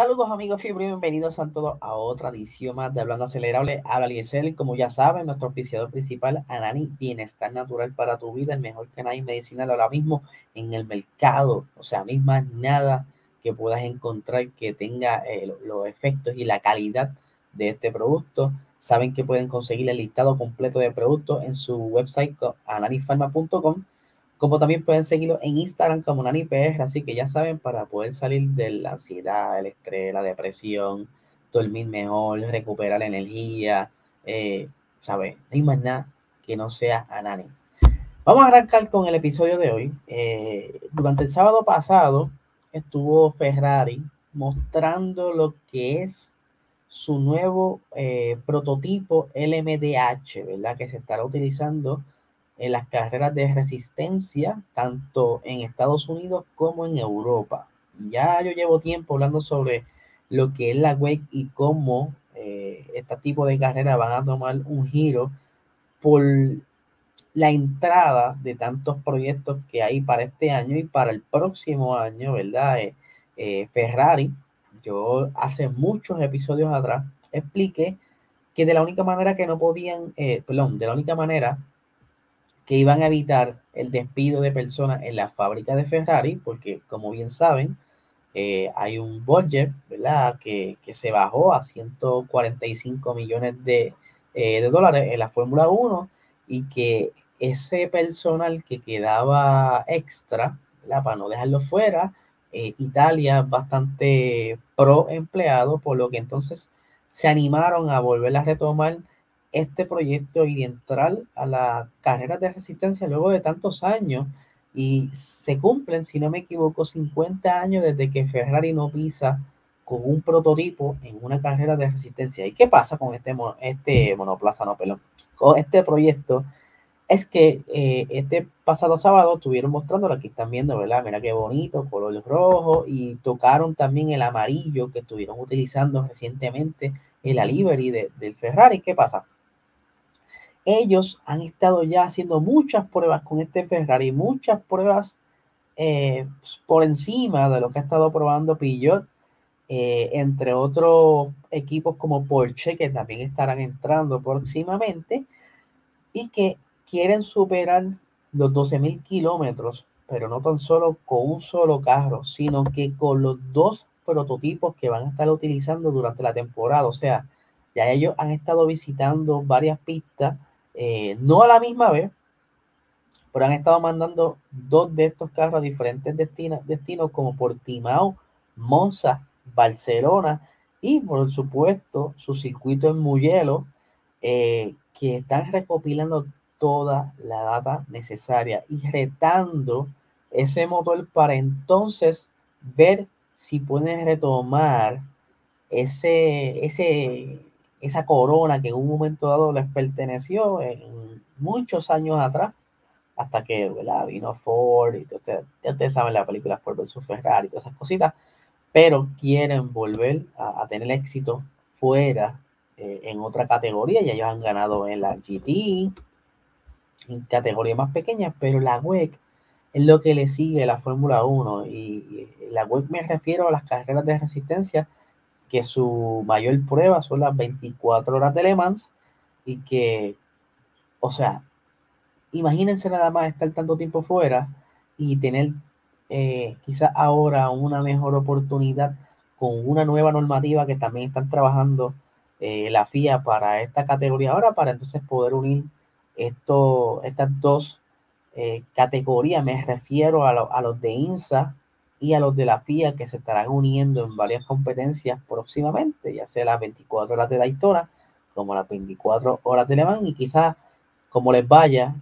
Saludos amigos y bienvenidos a todos a otra edición más de Hablando Acelerable. Habla Liesel, como ya saben, nuestro oficiador principal, Anani, Bienestar Natural para tu vida, el mejor canal medicinal ahora mismo en el mercado. O sea, más nada que puedas encontrar que tenga eh, los efectos y la calidad de este producto. Saben que pueden conseguir el listado completo de productos en su website ananifarma.com como también pueden seguirlo en Instagram como NaniPR, así que ya saben, para poder salir de la ansiedad, el estrés, la depresión, dormir mejor, recuperar energía, eh, ¿sabes? No hay más nada que no sea Anani. Vamos a arrancar con el episodio de hoy. Eh, durante el sábado pasado estuvo Ferrari mostrando lo que es su nuevo eh, prototipo LMDH, ¿verdad? Que se estará utilizando en las carreras de resistencia, tanto en Estados Unidos como en Europa. Ya yo llevo tiempo hablando sobre lo que es la WEC y cómo eh, este tipo de carreras van a tomar un giro por la entrada de tantos proyectos que hay para este año y para el próximo año, ¿verdad? Eh, eh, Ferrari, yo hace muchos episodios atrás expliqué que de la única manera que no podían, perdón, de la única manera que iban a evitar el despido de personas en la fábrica de Ferrari, porque como bien saben, eh, hay un budget, ¿verdad? Que, se bajó a 145 millones de, eh, de dólares en la Fórmula 1 y que ese personal que quedaba extra, ¿verdad? Para no dejarlo fuera, eh, Italia bastante pro empleado, por lo que entonces se animaron a volver a retomar este proyecto y entrar a la carrera de resistencia luego de tantos años y se cumplen, si no me equivoco, 50 años desde que Ferrari no pisa con un prototipo en una carrera de resistencia. ¿Y qué pasa con este, este monoplaza, no, perdón, con este proyecto? Es que eh, este pasado sábado estuvieron mostrando, aquí están viendo, ¿verdad? Mira qué bonito, color rojo, y tocaron también el amarillo que estuvieron utilizando recientemente en la livery de, del Ferrari. ¿Qué pasa? Ellos han estado ya haciendo muchas pruebas con este Ferrari, muchas pruebas eh, pues, por encima de lo que ha estado probando Peugeot, eh, entre otros equipos como Porsche, que también estarán entrando próximamente, y que quieren superar los 12.000 kilómetros, pero no tan solo con un solo carro, sino que con los dos prototipos que van a estar utilizando durante la temporada. O sea, ya ellos han estado visitando varias pistas eh, no a la misma vez, pero han estado mandando dos de estos carros a diferentes destinos, destinos como Portimao, Monza, Barcelona y por supuesto su circuito en Mugello, eh, que están recopilando toda la data necesaria y retando ese motor para entonces ver si pueden retomar ese, ese, esa corona que en un momento dado les perteneció en muchos años atrás, hasta que vino Ford y ustedes, ya ustedes saben la película Ford vs Ferrari y todas esas cositas, pero quieren volver a, tener éxito fuera eh, en otra categoría, ya ellos han ganado en la GT, en categorías más pequeñas, pero la WEC es lo que le sigue a la Fórmula 1 y, y la WEC me refiero a las carreras de resistencia que su mayor prueba son las 24 horas de Le Mans y que, o sea, imagínense nada más estar tanto tiempo fuera y tener eh, quizás ahora una mejor oportunidad con una nueva normativa que también están trabajando eh, la FIA para esta categoría ahora, para entonces poder unir esto, estas dos eh, categorías. Me refiero a, a los de INSA y a los de la FIA que se estarán uniendo en varias competencias próximamente, ya sea las 24 horas de Daytona como las 24 horas de Le Mans y quizás como les vaya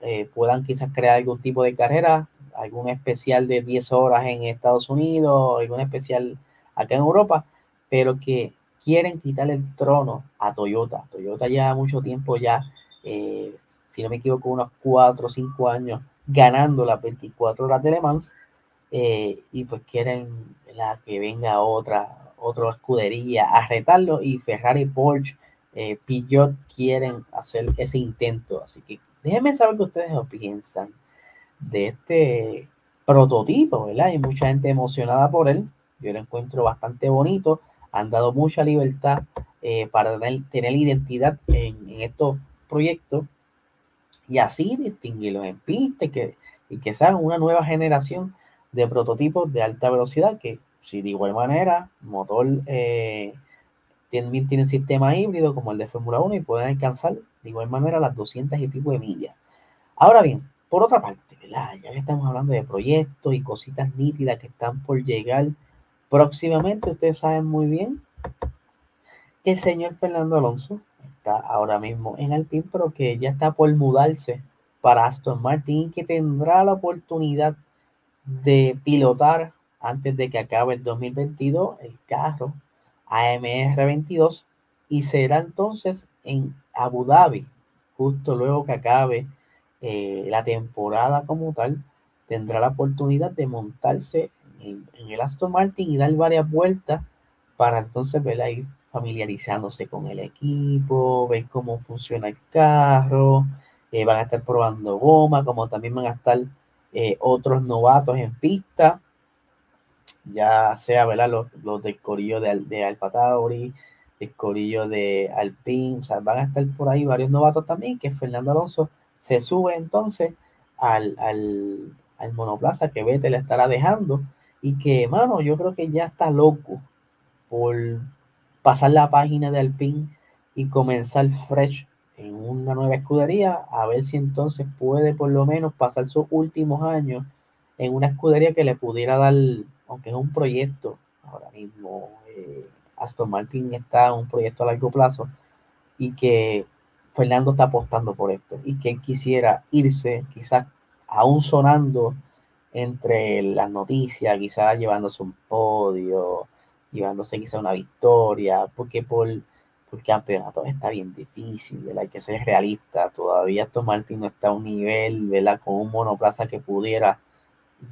eh, puedan quizás crear algún tipo de carrera algún especial de 10 horas en Estados Unidos, algún especial acá en Europa, pero que quieren quitar el trono a Toyota. Toyota ya mucho tiempo ya, eh, si no me equivoco, unos 4 o 5 años ganando las 24 horas de Le Mans eh, y pues quieren la que venga otra, otra escudería a retarlo y Ferrari, Porsche, eh, quieren hacer ese intento. Así que déjenme saber qué ustedes piensan de este prototipo, ¿verdad? Hay mucha gente emocionada por él. Yo lo encuentro bastante bonito. Han dado mucha libertad eh, para tener, identidad en, estos proyectos y así distinguirlos en pista y que, y que sean una nueva generación de prototipos de alta velocidad que si de igual manera motor eh, también tienen sistema híbrido como el de Fórmula 1 y pueden alcanzar de igual manera las 200 y pico de millas. Ahora bien, por otra parte, ya que estamos hablando de proyectos y cositas nítidas que están por llegar próximamente, ustedes saben muy bien que el señor Fernando Alonso está ahora mismo en Alpine, pero que ya está por mudarse para Aston Martin y que tendrá la oportunidad de pilotar antes de que acabe el 2022 el carro AMR 22 y será entonces en Abu Dhabi justo luego que acabe eh, la temporada como tal, tendrá la oportunidad de montarse en, el Aston Martin y dar varias vueltas para entonces ver ir familiarizándose con el equipo, ver cómo funciona el carro, eh, van a estar probando goma, como también van a estar eh, otros novatos en pista, ya sea ¿verdad? Los, los del corillo de, de Alfa el corillo de Alpine, o sea, van a estar por ahí varios novatos también, que Fernando Alonso se sube entonces al, al, monoplaza que Vete le estará dejando y que, mano, yo creo que ya está loco por pasar la página de Alpine y comenzar fresh una nueva escudería, a ver si entonces puede por lo menos pasar sus últimos años en una escudería que le pudiera dar, aunque es un proyecto, ahora mismo eh, Aston Martin está en un proyecto a largo plazo y que Fernando está apostando por esto y que él quisiera irse, quizás aún sonando entre las noticias, quizás llevándose un podio, llevándose quizás una victoria, porque por, el campeonato está bien difícil, Hay que ser realista, todavía Aston Martin no está a un nivel, ¿verdad? Con un monoplaza que pudiera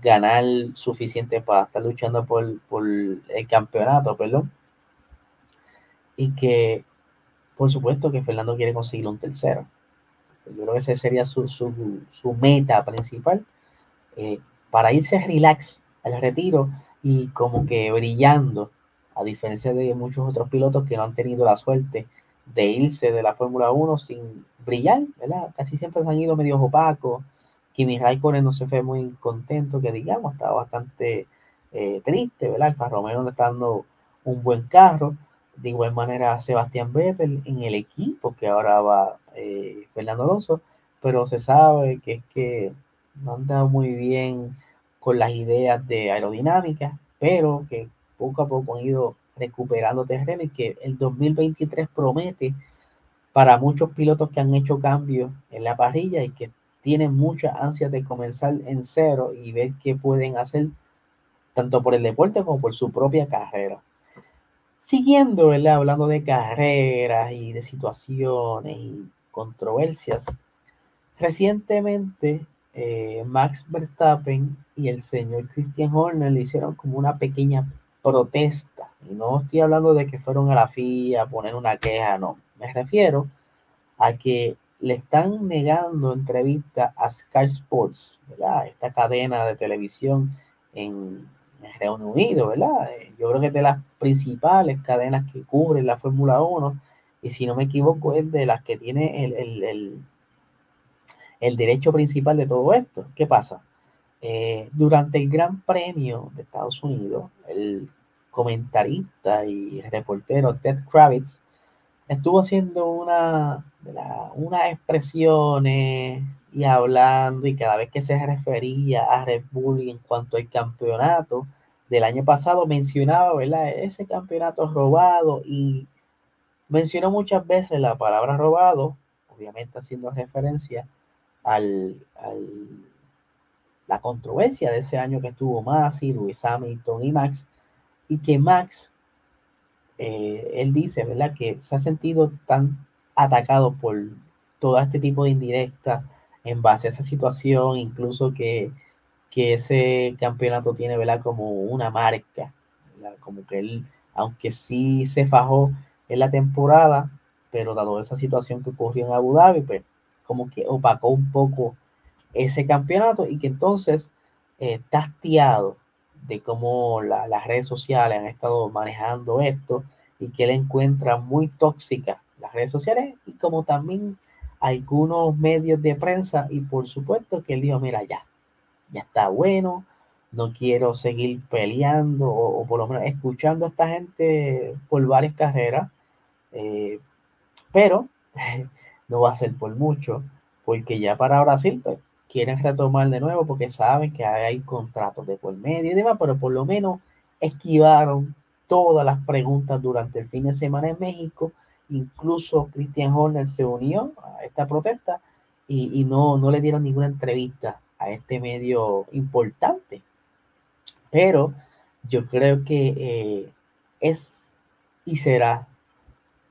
ganar suficiente para estar luchando por, por el campeonato, perdón. Y que por supuesto que Fernando quiere conseguir un tercero. Yo creo que esa sería su, meta principal eh, para irse relax al retiro y como que brillando, a diferencia de muchos otros pilotos que no han tenido la suerte de irse de la Fórmula 1 sin brillar, ¿verdad? Casi siempre se han ido medio opacos. Kimi Raikkonen no se fue muy contento, que digamos, estaba bastante eh, triste, ¿verdad? Alfa Romeo no está dando un buen carro. De igual manera, Sebastián Vettel en el equipo que ahora va eh, Fernando Alonso, pero se sabe que es que no anda muy bien con las ideas de aerodinámica, pero que poco a poco han ido recuperando terreno y que el 2023 promete para muchos pilotos que han hecho cambios en la parrilla y que tienen muchas ansias de comenzar en cero y ver qué pueden hacer tanto por el deporte como por su propia carrera. Siguiendo, ¿verdad? Hablando de carreras y de situaciones y controversias, recientemente eh, Max Verstappen y el señor Christian Horner le hicieron como una pequeña protesta. Y no estoy hablando de que fueron a la FIA a poner una queja, no. Me refiero a que le están negando entrevista a Sky Sports, ¿verdad? Esta cadena de televisión en Reino Unido, ¿verdad? Eh, yo creo que es de las principales cadenas que cubren la Fórmula 1 y si no me equivoco es de las que tiene el, el, derecho principal de todo esto. ¿Qué pasa? Eh, durante el Gran Premio de Estados Unidos, el comentarista y reportero Ted Kravitz estuvo haciendo una, unas expresiones y hablando y cada vez que se refería a Red Bull en cuanto al campeonato del año pasado mencionaba, ¿verdad? Ese campeonato robado y mencionó muchas veces la palabra robado, obviamente haciendo referencia al, la controversia de ese año que estuvo Masi, Luis Hamilton y Max, y que Max, eh, él dice, ¿verdad?, que se ha sentido tan atacado por todo este tipo de indirectas en base a esa situación, incluso que, que ese campeonato tiene, ¿verdad?, como una marca, como que él, aunque sí se fajó en la temporada, pero dado esa situación que ocurrió en Abu Dhabi, pues como que opacó un poco ese campeonato y que entonces eh, está hastiado de cómo las redes sociales han estado manejando esto y que él encuentra muy tóxicas las redes sociales y como también algunos medios de prensa y por supuesto que él dijo, mira, ya, ya está bueno, no quiero seguir peleando o, por lo menos escuchando a esta gente por varias carreras, eh, pero no va a ser por mucho, porque ya para Brasil pues, quieren retomar de nuevo porque saben que hay contratos de por medio y demás, pero por lo menos esquivaron todas las preguntas durante el fin de semana en México. Incluso Christian Horner se unió a esta protesta y, no, no le dieron ninguna entrevista a este medio importante. Pero yo creo que eh, es y será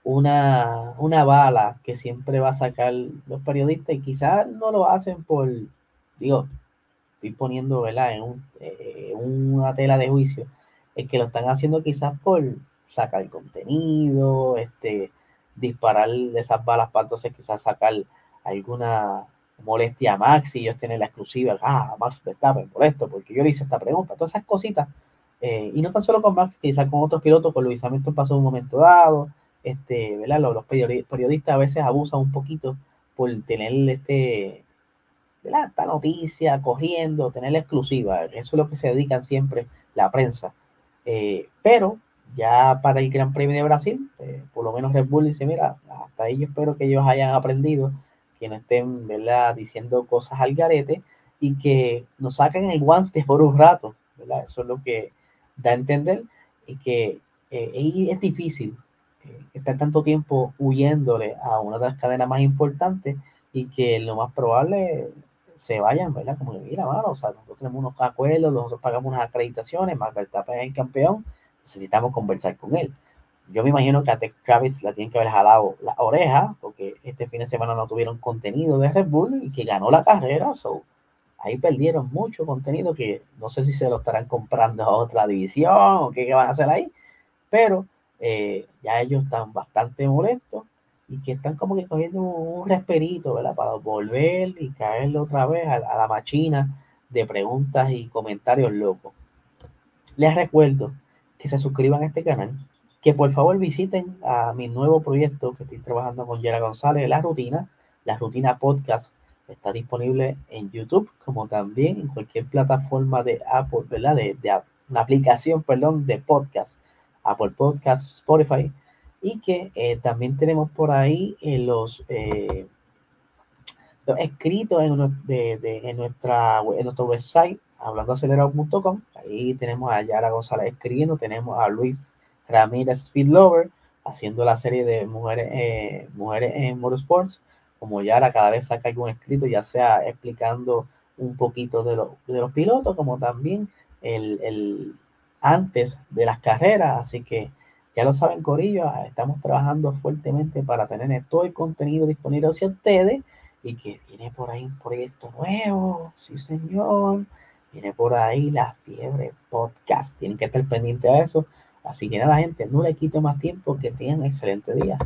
una, una bala que siempre va a sacar los periodistas y quizás no lo hacen por, digo, estoy poniendo ¿verdad? En, eh, una tela de juicio, es que lo están haciendo quizás por sacar contenido, este, disparar esas balas para entonces quizás sacar alguna molestia a Max y ellos tienen la exclusiva, ah, Max Verstappen por esto, porque yo le hice esta pregunta, todas esas cositas, eh, y no tan solo con Max, quizás con otros pilotos, por Luis Hamilton pasó un momento dado, este, ¿verdad? Los, periodistas a veces abusan un poquito por tener este, ¿verdad? esta noticia corriendo, tener la exclusiva. Eso es lo que se dedican siempre la prensa. Eh, pero ya para el Gran Premio de Brasil, eh, por lo menos Red Bull dice, mira, hasta ahí yo espero que ellos hayan aprendido, que no estén ¿verdad? diciendo cosas al garete y que nos saquen el guante por un rato. ¿verdad? Eso es lo que da a entender y que eh, es difícil estar tanto tiempo huyéndole a una de las cadenas más importantes y que lo más probable se vayan, ¿verdad? Como que mira, mano, o sea, nosotros tenemos unos acuerdos, nosotros pagamos unas acreditaciones, más Verstappen es el campeón, necesitamos conversar con él. Yo me imagino que a Tech Kravitz la tienen que haber jalado la oreja, porque este fin de semana no tuvieron contenido de Red Bull y que ganó la carrera, so, ahí perdieron mucho contenido que no sé si se lo estarán comprando a otra división o qué, qué van a hacer ahí, pero eh, ya ellos están bastante molestos y que están como que cogiendo un resperito, ¿verdad? Para volver y caerle otra vez a, la machina de preguntas y comentarios locos. Les recuerdo que se suscriban a este canal, que por favor visiten a mi nuevo proyecto que estoy trabajando con Yera González, La Rutina. La Rutina Podcast está disponible en YouTube, como también en cualquier plataforma de Apple, ¿verdad? De, de una aplicación, perdón, de podcast Apple Podcast, Spotify, y que eh, también tenemos por ahí eh, los, eh, escritos en, de, en, nuestra, en nuestro website, hablandoacelerado.com. Ahí tenemos a Yara González escribiendo, tenemos a Luis Ramírez Speedlover haciendo la serie de mujeres, mujeres en motorsports. Como Yara cada vez saca algún escrito, ya sea explicando un poquito de, de los pilotos, como también el, el antes de las carreras. Así que ya lo saben, Corillo, estamos trabajando fuertemente para tener todo el contenido disponible hacia ustedes y que viene por ahí un proyecto nuevo. Sí, señor. Viene por ahí la fiebre podcast. Tienen que estar pendientes a eso. Así que nada, gente, no le quito más tiempo. Que tengan excelente día.